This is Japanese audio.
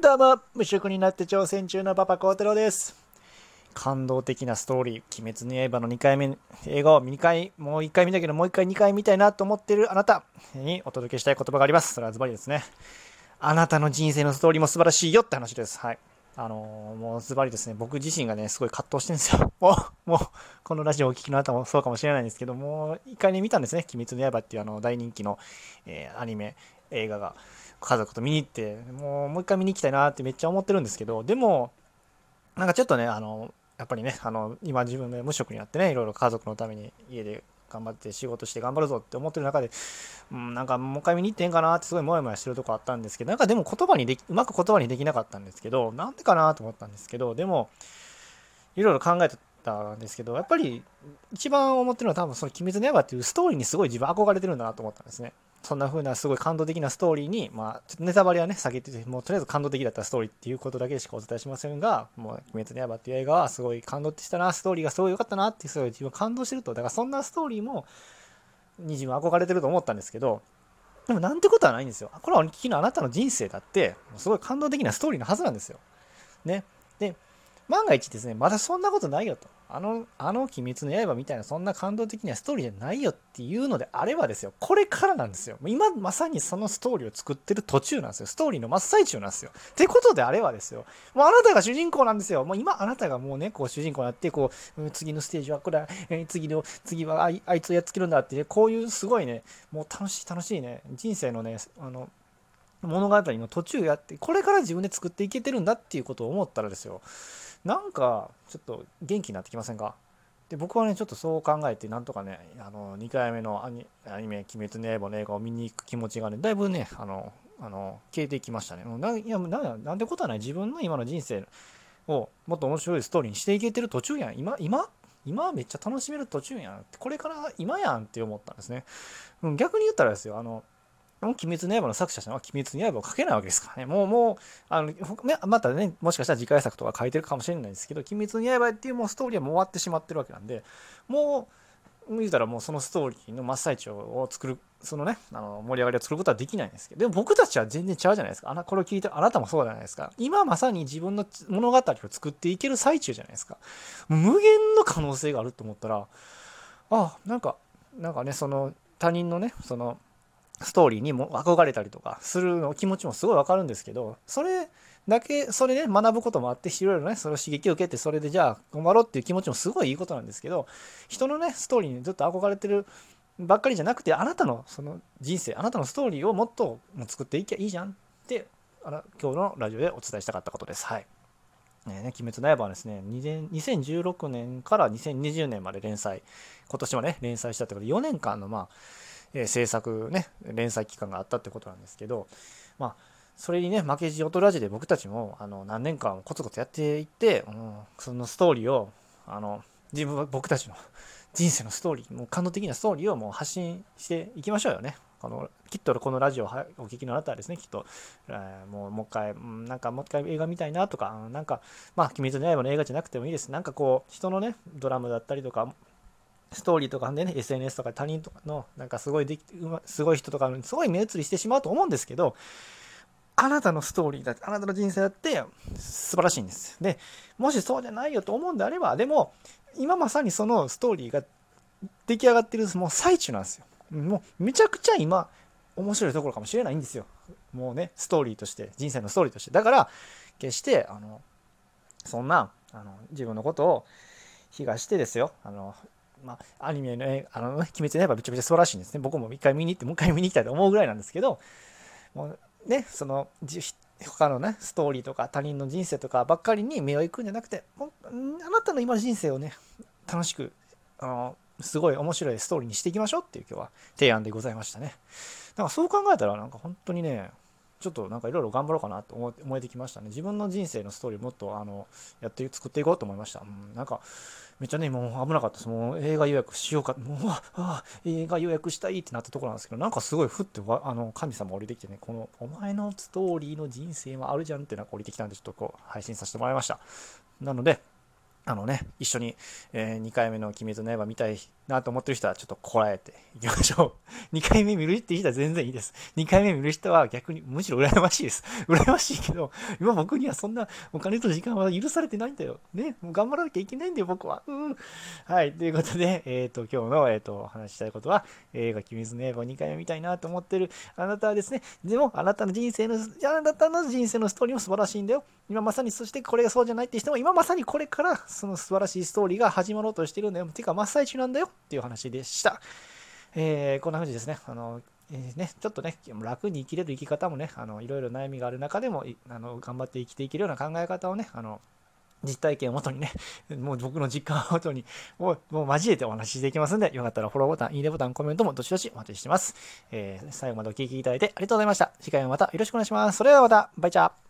どうも、無職になって挑戦中のパパ孝太郎です。感動的なストーリー、鬼滅の刃の2回目、映画を2回、もう1回見たけど、もう1回2回見たいなと思ってるあなたにお届けしたい言葉があります。それはズバリですね。あなたの人生のストーリーも素晴らしいよって話です。はい。あのーもうズバリですね、僕自身がね、すごい葛藤してるんですよ。もう、もう、このラジオをお聞きのあなたもそうかもしれないんですけど、もう、一回ね、見たんですね。鬼滅の刃っていうあの、大人気の、えーアニメ、映画が、家族と見に行って、もう、もう一回見に行きたいなってめっちゃ思ってるんですけど、でも、なんかちょっとね、あの、やっぱりね、あの、今自分で無職になってね、いろいろ家族のために家で頑張って仕事して頑張るぞって思ってる中で、うん、なんかもう一回見に行ってんかなってすごいモヤモヤしてるとこあったんですけど、なんかでも言葉にでき、うまく言葉にできなかったんですけど、なんでかなと思ったんですけど、でも、いろいろ考えてたんですけど、やっぱり一番思ってるのは多分その鬼滅の刃っていうストーリーにすごい自分憧れてるんだなと思ったんですね。そんな風なすごい感動的なストーリーに、まあ、ちょっとネタバレはね、避けてて、もうとりあえず感動的だったストーリーっていうことだけしかお伝えしませんが、もう、鬼滅の刃っていう映画はすごい感動したな、ストーリーがすごい良かったなって、すごい自分感動してると。だからそんなストーリーも、に自分憧れてると思ったんですけど、でもなんてことはないんですよ。これはお聞きのあなたの人生だって、すごい感動的なストーリーのはずなんですよ。ね。で、万が一ですね、まだそんなことないよと。あの、あの鬼滅の刃みたいなそんな感動的なストーリーじゃないよっていうのであればですよ、これからなんですよ。今まさにそのストーリーを作ってる途中なんですよ。ストーリーの真っ最中なんですよ。ってことであればですよ、もうあなたが主人公なんですよ。もう今あなたがもうね、こう主人公になって、こう、次のステージはこれ、え次の、次はあいあいつをやっつけるんだって、こういうすごいね、もう楽しい楽しいね、人生のね、あの、物語の途中やって、これから自分で作っていけてるんだっていうことを思ったらですよ、なんかちょっと元気になってきませんか？で僕はねちょっとそう考えてなんとかねあの2回目のアニアニメ「鬼滅の刃」の映画を見に行く気持ちがねだいぶねあのあの消えていきましたね。もうないやななんてことはない。自分の今の人生をもっと面白いストーリーにしていけてる途中やん。今今今はめっちゃ楽しめる途中やん。これから今やんって思ったんですね。逆に言ったらですよあの鬼滅の刃の作者さんは鬼滅の刃を書けないわけですからね。もう、もう、あの、またね、もしかしたら次回作とか書いてるかもしれないですけど、鬼滅の刃っていうもうストーリーはもう終わってしまってるわけなんで、もう、言うたらもうそのストーリーの真っ最中を作る、そのね、あの盛り上がりを作ることはできないんですけど、でも僕たちは全然違うじゃないですか。あなこれを聞いて、あなたもそうじゃないですか。今まさに自分の物語を作っていける最中じゃないですか。無限の可能性があると思ったら、あ、なんか、なんかね、その他人のね、その、ストーリーにも憧れたりとかするの気持ちもすごいわかるんですけど、それだけ、それで、ね、学ぶこともあって、いろいろね、それを刺激を受けて、それでじゃあ頑張ろうっていう気持ちもすごいいいことなんですけど、人のね、ストーリーにずっと憧れてるばっかりじゃなくて、あなたのその人生、あなたのストーリーをもっと作っていけばいいじゃんって、あの今日のラジオでお伝えしたかったことです。はい。ね、ね鬼滅の刃はですね、2016年から2020年まで連載、今年はね、連載したってことで、4年間の、まあ、えー制作ね連載期間があったってことなんですけどまあそれにね負けじ劣らじで僕たちもあの何年間コツコツやっていって、うん、そのストーリーをあの自分は僕たちの人生のストーリーもう感動的なストーリーをもう発信していきましょうよね。あのきっとこのラジオをお聞きのあなたはですね、きっと、えーもうもう一回、うんなんかもう一回映画見たいなとか、うんなんか、まあ、鬼滅の刃の映画じゃなくてもいいです。なんかこう、人のね、ドラムだったりとか、ストーリーとかでね、SNS とか他人とかの、なんかすごいでき、うますごい人とかすごい目移りしてしまうと思うんですけど、あなたのストーリーだって、あなたの人生だって素晴らしいんです。で、もしそうじゃないよと思うんであれば、でも、今まさにそのストーリーが出来上がってるもう最中なんですよ。もうめちゃくちゃ今、面白いところかもしれないんですよ。もうね、ストーリーとして、人生のストーリーとして。だから、決して、あの、そんな、あの、自分のことを、非がしてですよ、あの、まあ、アニメの、えあの、ね、鬼滅の刃めちゃめちゃ素晴らしいんですね。僕も一回見に行って、もう一回見に行きたいと思うぐらいなんですけど、もうね、その、他のね、ストーリーとか他人の人生とかばっかりに目を行くんじゃなくて、もうあなたの今の人生をね、楽しく、あの、すごい面白いストーリーにしていきましょうっていう今日は提案でございましたね。だからそう考えたらなんか本当にね、ちょっとなんかいろいろ頑張ろうかなと思思えてきましたね。自分の人生のストーリーもっとあのやって作っていこうと思いました。うん、なんかめっちゃね、もう危なかったです。もう映画予約しようか、もう、ああ、映画予約したいってなったところなんですけど、なんかすごいふってわあの神様降りてきてね、このお前のストーリーの人生はあるじゃんってなんか降りてきたんで、ちょっとこう配信させてもらいました。なので、あのね、一緒に、え2回目の鬼滅の刃見たいなと思ってる人はちょっとこらえていきましょう。2回目見るって人は全然いいです。2回目見る人は逆にむしろ羨ましいです。羨ましいけど、今僕にはそんなお金と時間は許されてないんだよ。ね、もう頑張らなきゃいけないんだよ、僕は。うん。はい、ということで、えっ、ー、と、今日の、えっ、ー、と、話したいことは、映画、鬼滅の刃を2回目見たいなと思ってるあなたはですね、でも、あなたの人生の、あなたの人生のストーリーも素晴らしいんだよ。今まさに、そしてこれがそうじゃないって人も、今まさにこれから、その素晴らしいストーリーが始まろうとしてるんだよ。てか、真っ最中なんだよっていう話でした。えー、こんな風にですね、あの、えー、ね、ちょっとね、楽に生きれる生き方もね、あのいろいろ悩みがある中でもあの頑張って生きていけるような考え方をね、あの実体験をもとにね、もう僕の実感をもとに、もうもう交えてお話ししていきますんで、よかったらフォローボタン、いいねボタン、コメントもどしどしお待ちしてます。えー、最後までお聴きいただいてありがとうございました。次回もまたよろしくお願いします。それではまた、バイチャー